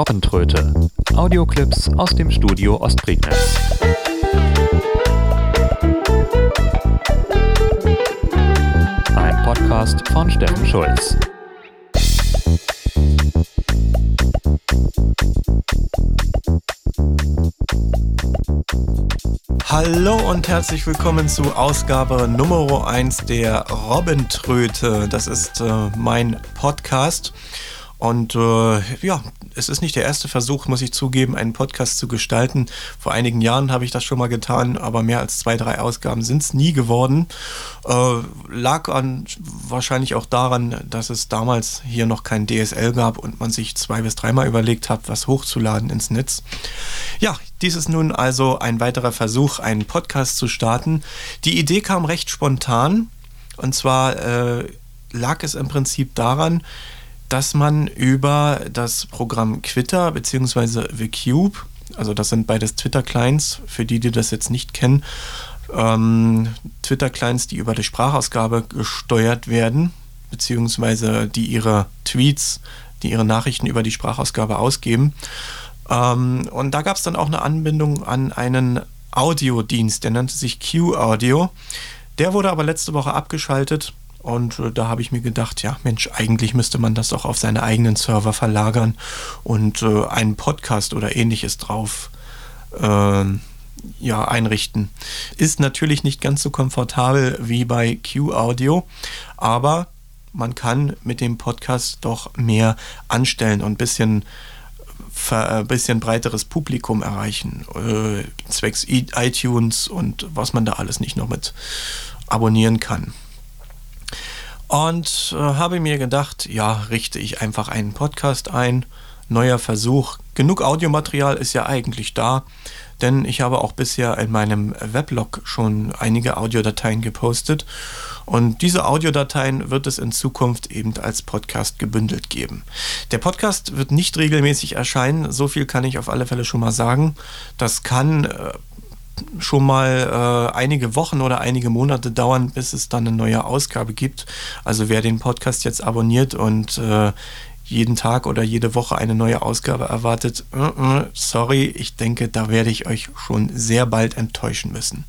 Robbentröte. Audioclips aus dem Studio Ostprignitz. Ein Podcast von Steffen Schulz. Hallo und herzlich willkommen zu Ausgabe Nummer 1 der Robbentröte. Das ist äh, mein Podcast. Und äh, ja, es ist nicht der erste Versuch, muss ich zugeben, einen Podcast zu gestalten. Vor einigen Jahren habe ich das schon mal getan, aber mehr als zwei, drei Ausgaben sind es nie geworden. Äh, lag an, wahrscheinlich auch daran, dass es damals hier noch kein DSL gab und man sich zwei bis dreimal überlegt hat, was hochzuladen ins Netz. Ja, dies ist nun also ein weiterer Versuch, einen Podcast zu starten. Die Idee kam recht spontan. Und zwar äh, lag es im Prinzip daran, dass man über das Programm Twitter bzw. TheCube, also das sind beides Twitter-Clients, für die, die das jetzt nicht kennen, ähm, Twitter-Clients, die über die Sprachausgabe gesteuert werden, beziehungsweise die ihre Tweets, die ihre Nachrichten über die Sprachausgabe ausgeben. Ähm, und da gab es dann auch eine Anbindung an einen Audiodienst, der nannte sich Q-Audio. Der wurde aber letzte Woche abgeschaltet und äh, da habe ich mir gedacht, ja, Mensch, eigentlich müsste man das doch auf seine eigenen Server verlagern und äh, einen Podcast oder ähnliches drauf äh, ja, einrichten. Ist natürlich nicht ganz so komfortabel wie bei Q-Audio, aber man kann mit dem Podcast doch mehr anstellen und ein bisschen ein äh, bisschen breiteres Publikum erreichen, äh, zwecks iTunes und was man da alles nicht noch mit abonnieren kann. Und äh, habe mir gedacht, ja, richte ich einfach einen Podcast ein. Neuer Versuch. Genug Audiomaterial ist ja eigentlich da, denn ich habe auch bisher in meinem Weblog schon einige Audiodateien gepostet. Und diese Audiodateien wird es in Zukunft eben als Podcast gebündelt geben. Der Podcast wird nicht regelmäßig erscheinen, so viel kann ich auf alle Fälle schon mal sagen. Das kann äh, schon mal äh, einige Wochen oder einige Monate dauern, bis es dann eine neue Ausgabe gibt. Also wer den Podcast jetzt abonniert und äh, jeden Tag oder jede Woche eine neue Ausgabe erwartet, uh -uh, sorry, ich denke, da werde ich euch schon sehr bald enttäuschen müssen.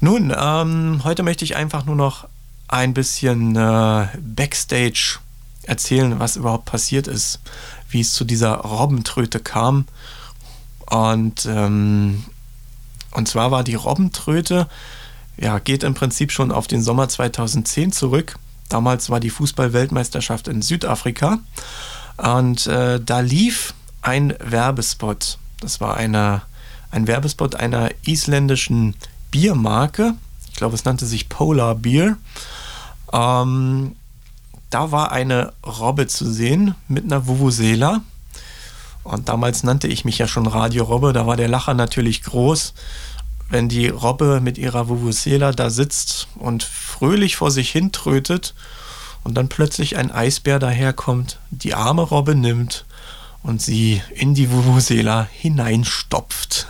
Nun, ähm, heute möchte ich einfach nur noch ein bisschen äh, Backstage erzählen, was überhaupt passiert ist, wie es zu dieser Robbentröte kam. Und ähm, und zwar war die Robbentröte, ja, geht im Prinzip schon auf den Sommer 2010 zurück. Damals war die Fußball-Weltmeisterschaft in Südafrika. Und äh, da lief ein Werbespot. Das war eine, ein Werbespot einer isländischen Biermarke. Ich glaube, es nannte sich Polar Beer. Ähm, da war eine Robbe zu sehen mit einer Vuvuzela. Und damals nannte ich mich ja schon Radio Robbe, da war der Lacher natürlich groß, wenn die Robbe mit ihrer Vuvuzela da sitzt und fröhlich vor sich hin trötet und dann plötzlich ein Eisbär daherkommt, die arme Robbe nimmt und sie in die Vuvuzela hineinstopft.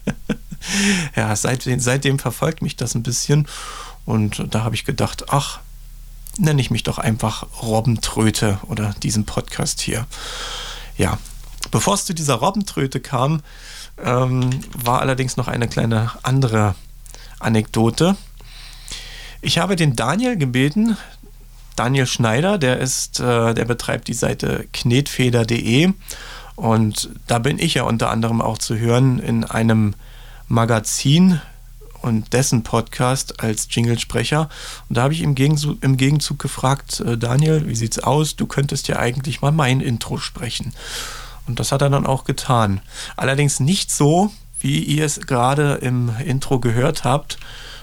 ja, seitdem, seitdem verfolgt mich das ein bisschen und da habe ich gedacht, ach, nenne ich mich doch einfach Robbentröte oder diesen Podcast hier. Ja, bevor es zu dieser Robbentröte kam, ähm, war allerdings noch eine kleine andere Anekdote. Ich habe den Daniel gebeten, Daniel Schneider, der ist, äh, der betreibt die Seite knetfeder.de und da bin ich ja unter anderem auch zu hören in einem Magazin und dessen Podcast als Jinglesprecher. Und da habe ich im Gegenzug, im Gegenzug gefragt, äh, Daniel, wie sieht's aus? Du könntest ja eigentlich mal mein Intro sprechen. Und das hat er dann auch getan. Allerdings nicht so, wie ihr es gerade im Intro gehört habt,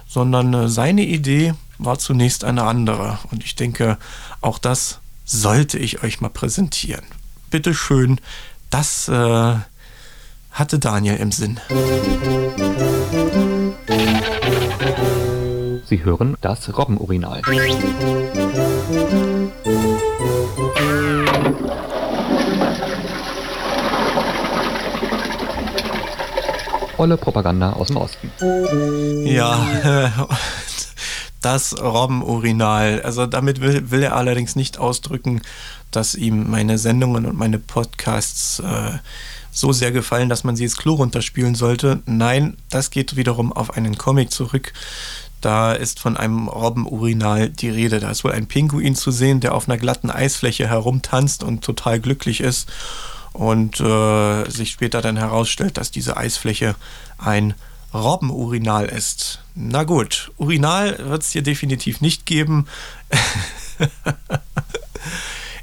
sondern äh, seine Idee war zunächst eine andere. Und ich denke, auch das sollte ich euch mal präsentieren. Bitte schön, das äh, hatte Daniel im Sinn. Sie hören das Robbenurinal. Olle Propaganda aus dem Osten. Ja, Das Robbenurinal. Also damit will, will, er allerdings nicht ausdrücken, dass ihm meine Sendungen und meine Podcasts äh, so sehr gefallen, dass man sie ins Klo runterspielen sollte. Nein, das geht wiederum auf einen Comic zurück. Da ist von einem Robbenurinal die Rede. Da ist wohl ein Pinguin zu sehen, der auf einer glatten Eisfläche herumtanzt und total glücklich ist. Und äh, sich später dann herausstellt, dass diese Eisfläche ein Robbenurinal ist. Na gut, Urinal wird es hier definitiv nicht geben.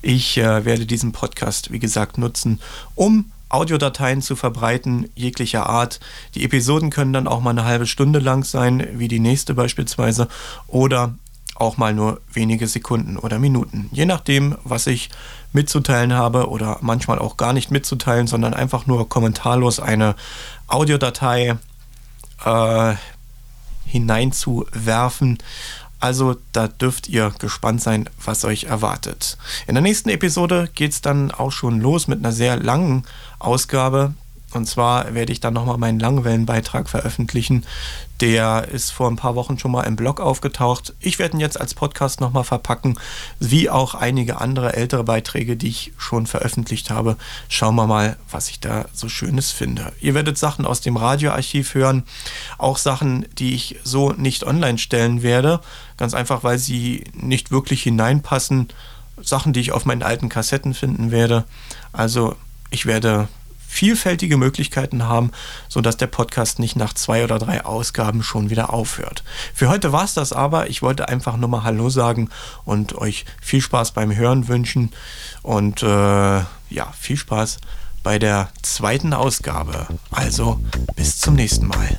ich äh, werde diesen Podcast, wie gesagt, nutzen, um Audiodateien zu verbreiten, jeglicher Art. Die Episoden können dann auch mal eine halbe Stunde lang sein, wie die nächste beispielsweise, oder auch mal nur wenige Sekunden oder Minuten. Je nachdem, was ich mitzuteilen habe oder manchmal auch gar nicht mitzuteilen, sondern einfach nur kommentarlos eine Audiodatei äh, hineinzuwerfen. Also da dürft ihr gespannt sein, was euch erwartet. In der nächsten Episode geht es dann auch schon los mit einer sehr langen Ausgabe. Und zwar werde ich dann nochmal meinen Langwellenbeitrag veröffentlichen. Der ist vor ein paar Wochen schon mal im Blog aufgetaucht. Ich werde ihn jetzt als Podcast nochmal verpacken, wie auch einige andere ältere Beiträge, die ich schon veröffentlicht habe. Schauen wir mal, was ich da so Schönes finde. Ihr werdet Sachen aus dem Radioarchiv hören, auch Sachen, die ich so nicht online stellen werde. Ganz einfach, weil sie nicht wirklich hineinpassen. Sachen, die ich auf meinen alten Kassetten finden werde. Also ich werde vielfältige Möglichkeiten haben, sodass der Podcast nicht nach zwei oder drei Ausgaben schon wieder aufhört. Für heute war es das aber. Ich wollte einfach nur mal Hallo sagen und euch viel Spaß beim Hören wünschen und äh, ja, viel Spaß bei der zweiten Ausgabe. Also bis zum nächsten Mal.